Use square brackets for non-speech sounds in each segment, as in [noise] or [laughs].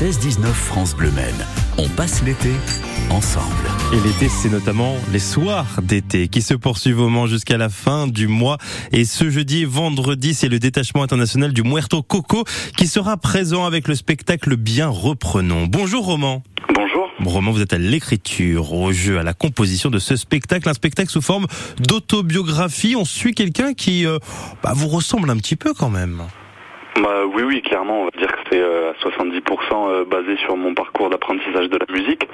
16-19 France Bleu Maine. On passe l'été ensemble. Et l'été, c'est notamment les soirs d'été qui se poursuivent au Mans jusqu'à la fin du mois. Et ce jeudi et vendredi, c'est le détachement international du Muerto Coco qui sera présent avec le spectacle Bien Reprenons. Bonjour Roman. Bonjour. Roman, vous êtes à l'écriture, au jeu, à la composition de ce spectacle, un spectacle sous forme d'autobiographie. On suit quelqu'un qui euh, bah, vous ressemble un petit peu quand même. Bah, oui, oui, clairement, on va dire que c'est euh, à 70% euh, basé sur mon parcours d'apprentissage de la musique.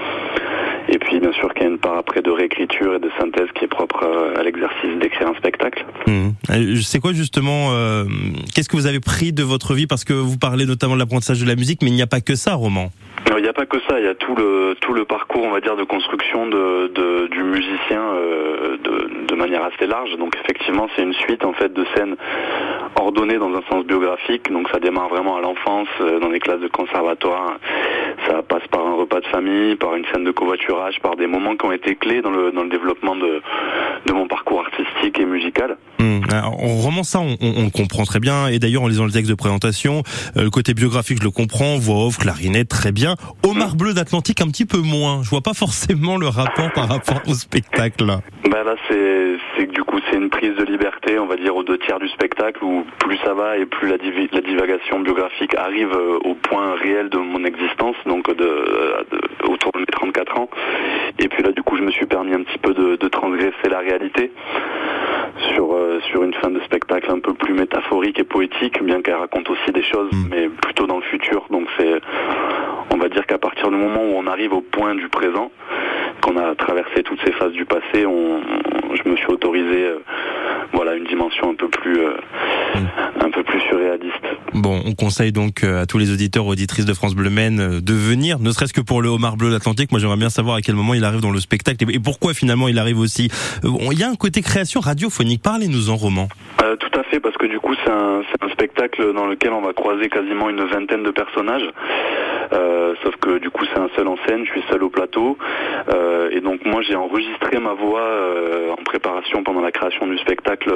Et puis, bien sûr, qu'il y a une part après de réécriture et de synthèse qui est propre euh, à l'exercice d'écrire un spectacle. Mmh. C'est quoi justement Qu'est-ce que vous avez pris de votre vie? Parce que vous parlez notamment de l'apprentissage de la musique, mais il n'y a pas que ça, roman. Il n'y a pas que ça, il y a tout le tout le parcours, on va dire, de construction de, de du musicien de, de manière assez large. Donc effectivement, c'est une suite en fait de scènes ordonnées dans un sens biographique. Donc ça démarre vraiment à l'enfance, dans les classes de conservatoire. Ça passe par famille, par une scène de covoiturage, par des moments qui ont été clés dans le dans le développement de de mon parcours artistique et musical. Mmh. En roman ça, on, on, on, comprend très bien. Et d'ailleurs, en lisant le texte de présentation, le côté biographique, je le comprends. Voix off, clarinette, très bien. Omar Bleu d'Atlantique, un petit peu moins. Je vois pas forcément le rapport par rapport au spectacle. Bah là, c'est c'est que du coup, c'est une prise de liberté, on va dire, aux deux tiers du spectacle, où plus ça va et plus la, div la divagation biographique arrive au point réel de mon existence, donc de, de, autour de mes 34 ans. Et puis là, du coup, je me suis permis un petit peu de, de transgresser la réalité sur euh, sur une fin de spectacle un peu plus métaphorique et poétique, bien qu'elle raconte aussi des choses, mmh. mais plutôt dans le futur. Donc c'est on va dire qu'à partir du moment où on arrive au point du présent, qu'on a traversé toutes ces phases du passé, on, je me suis autorisé euh, voilà une dimension un peu plus euh, mmh. un peu plus surréaliste. Bon, on conseille donc à tous les auditeurs auditrices de France Bleu Maine de venir, ne serait-ce que pour le homard bleu d'Atlantique. Moi, j'aimerais bien savoir à quel moment il arrive dans le spectacle et pourquoi finalement il arrive aussi. Il y a un côté création radiophonique. Parlez-nous en roman. Euh, tout parce que du coup, c'est un, spectacle dans lequel on va croiser quasiment une vingtaine de personnages. Euh, sauf que du coup, c'est un seul en scène, je suis seul au plateau. Euh, et donc, moi, j'ai enregistré ma voix euh, en préparation pendant la création du spectacle.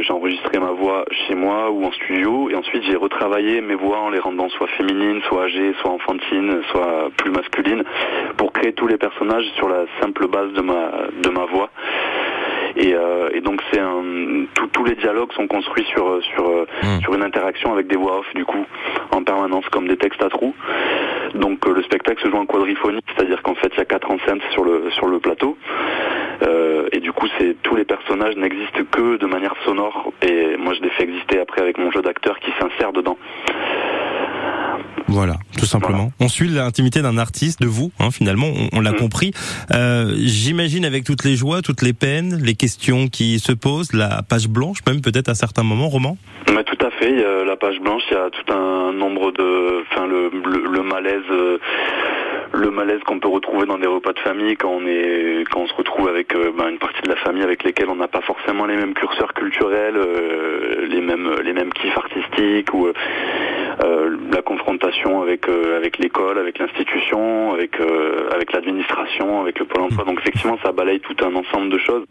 J'ai enregistré ma voix chez moi ou en studio. Et ensuite, j'ai retravaillé mes voix en les rendant soit féminines, soit âgées, soit enfantines, soit plus masculines, pour créer tous les personnages sur la simple base de ma voix. Et, euh, et, donc c'est un tous les dialogues sont construits sur sur mmh. sur une interaction avec des voix off du coup en permanence comme des textes à trous. Donc euh, le spectacle se joue en quadriphonie, c'est-à-dire qu'en fait il y a quatre enceintes sur le sur le plateau. Euh, et du coup c'est tous les personnages n'existent que de manière sonore et moi je les fais exister après avec mon jeu d'acteur qui s'insère dedans. Voilà, tout simplement. Voilà. On suit l'intimité d'un artiste, de vous, hein, finalement, on, on l'a mmh. compris. Euh, J'imagine avec toutes les joies, toutes les peines, les questions qui se posent, la page blanche, même peut-être à certains moments, roman Mais Tout à fait, il y a la page blanche, il y a tout un nombre de... Enfin, le, le, le malaise... Euh, le malaise qu'on peut retrouver dans des repas de famille quand on est quand on se retrouve avec euh, ben, une partie de la famille avec lesquelles on n'a pas forcément les mêmes curseurs culturels, euh, les mêmes les mêmes kiffs artistiques ou euh, la confrontation avec euh, avec l'école, avec l'institution, avec euh, avec l'administration, avec le pôle emploi. Donc effectivement, ça balaye tout un ensemble de choses.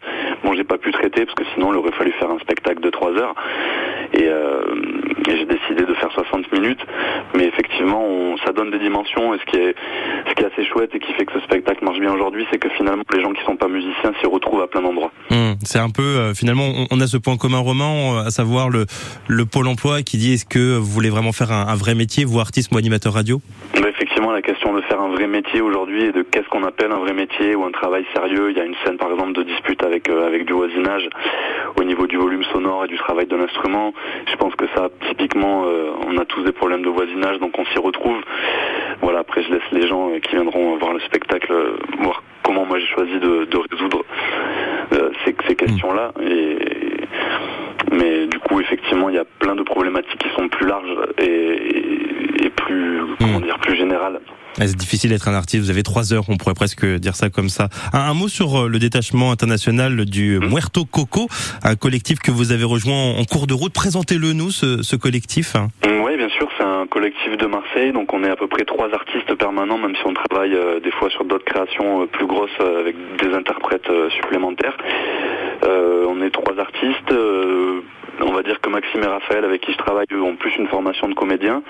Bon, j'ai pas pu traiter parce que sinon, il aurait fallu faire un spectacle de trois heures. Et, et j'ai décidé de faire 60 minutes. Mais effectivement, on, ça donne des dimensions. Et ce qui est ce qui est assez chouette et qui fait que ce spectacle marche bien aujourd'hui, c'est que finalement, les gens qui sont pas musiciens s'y retrouvent à plein d'endroits. Mmh, c'est un peu finalement, on, on, a ce point commun roman, à savoir le le pôle emploi qui dit est-ce que vous voulez vraiment faire un, un vrai métier, vous artiste ou animateur radio? Bah Effectivement, la question de faire un vrai métier aujourd'hui et de qu'est-ce qu'on appelle un vrai métier ou un travail sérieux. Il y a une scène par exemple de dispute avec euh, avec du voisinage au niveau du volume sonore et du travail de l'instrument. Je pense que ça, typiquement, euh, on a tous des problèmes de voisinage, donc on s'y retrouve. Voilà. Après, je laisse les gens qui viendront voir le spectacle voir comment moi j'ai choisi de, résoudre euh, ces, questions-là. Coup, effectivement, il y a plein de problématiques qui sont plus larges et, et, et plus, comment dire, plus générales. C'est difficile d'être un artiste. Vous avez trois heures, on pourrait presque dire ça comme ça. Un, un mot sur le détachement international du mmh. Muerto Coco, un collectif que vous avez rejoint en cours de route. Présentez-le nous, ce, ce collectif. Oui, bien sûr, c'est un collectif de Marseille. Donc on est à peu près trois artistes permanents, même si on travaille euh, des fois sur d'autres créations euh, plus grosses euh, avec des interprètes supplémentaires. on est trois artistes on va dire que Maxime et Raphaël, avec qui je travaille, eux, ont plus une formation de comédien.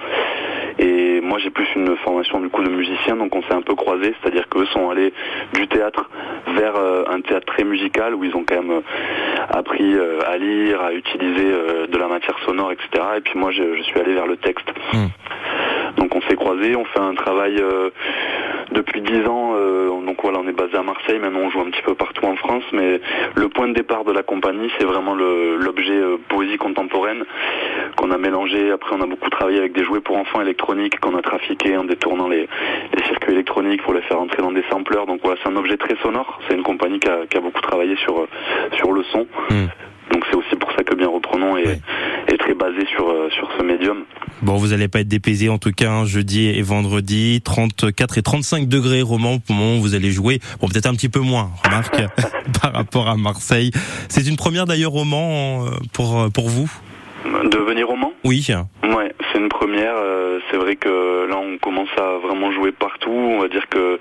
Et moi, j'ai plus une formation du coup de musicien, donc on s'est un peu croisés, c'est-à-dire qu'eux sont allés du théâtre vers un théâtre très musical où ils ont quand même appris à lire, à utiliser de la matière sonore, etc. Et puis moi je, suis allé vers le texte. Hmm. Donc on s'est croisés, on fait un travail depuis dix ans. donc voilà, on est basé à Marseille, maintenant on joue un petit peu partout en France, mais le point de départ de la compagnie, c'est vraiment l'objet poésie contemporaine qu'on a mélangé. Après, on a beaucoup travaillé avec des jouets pour enfants électroniques qu'on a trafiqués en détournant les, circuits électroniques pour les faire entrer dans des sampleurs. Donc voilà, c'est un objet très sonore. C'est une compagnie qui a, beaucoup travaillé sur, sur le son. Hmm. Donc c'est aussi pour ça que Bien Reprenons est, est très basé sur, sur ce médium. Bon, vous n'allez pas être dépaysé en tout cas hein, jeudi et vendredi, 34 et 35 degrés roman pour moment vous allez jouer. Bon, peut-être un petit peu moins, [laughs] remarque, [laughs] par rapport à Marseille. C'est une première d'ailleurs roman euh, pour, pour vous? Devenir roman Oui. Ouais, c'est une première. Euh, c'est vrai que là, on commence à vraiment jouer partout. On va dire que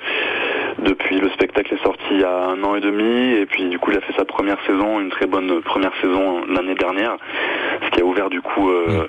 depuis le spectacle est sorti il y a un an et demi, et puis du coup, il a fait sa première saison, une très bonne première saison l'année dernière, ce qui a ouvert du coup euh,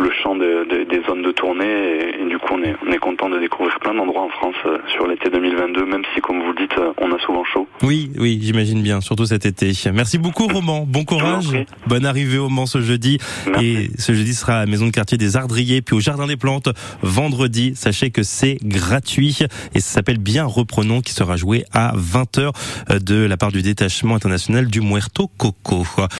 le champ des zones de tournée. Et, du coup, on est, on est content de découvrir plein d'endroits en France euh, sur l'été 2022, même si, comme vous le dites, on a souvent chaud. Oui, oui, j'imagine bien, surtout cet été. Merci beaucoup, Roman. Bon courage. Bonne arrivée au Mans ce jeudi. Et ce jeudi sera à la maison de quartier des Ardriers, puis au Jardin des Plantes vendredi. Sachez que c'est gratuit et ça s'appelle Bien Reprenons qui sera joué à 20h de la part du détachement international du Muerto Coco.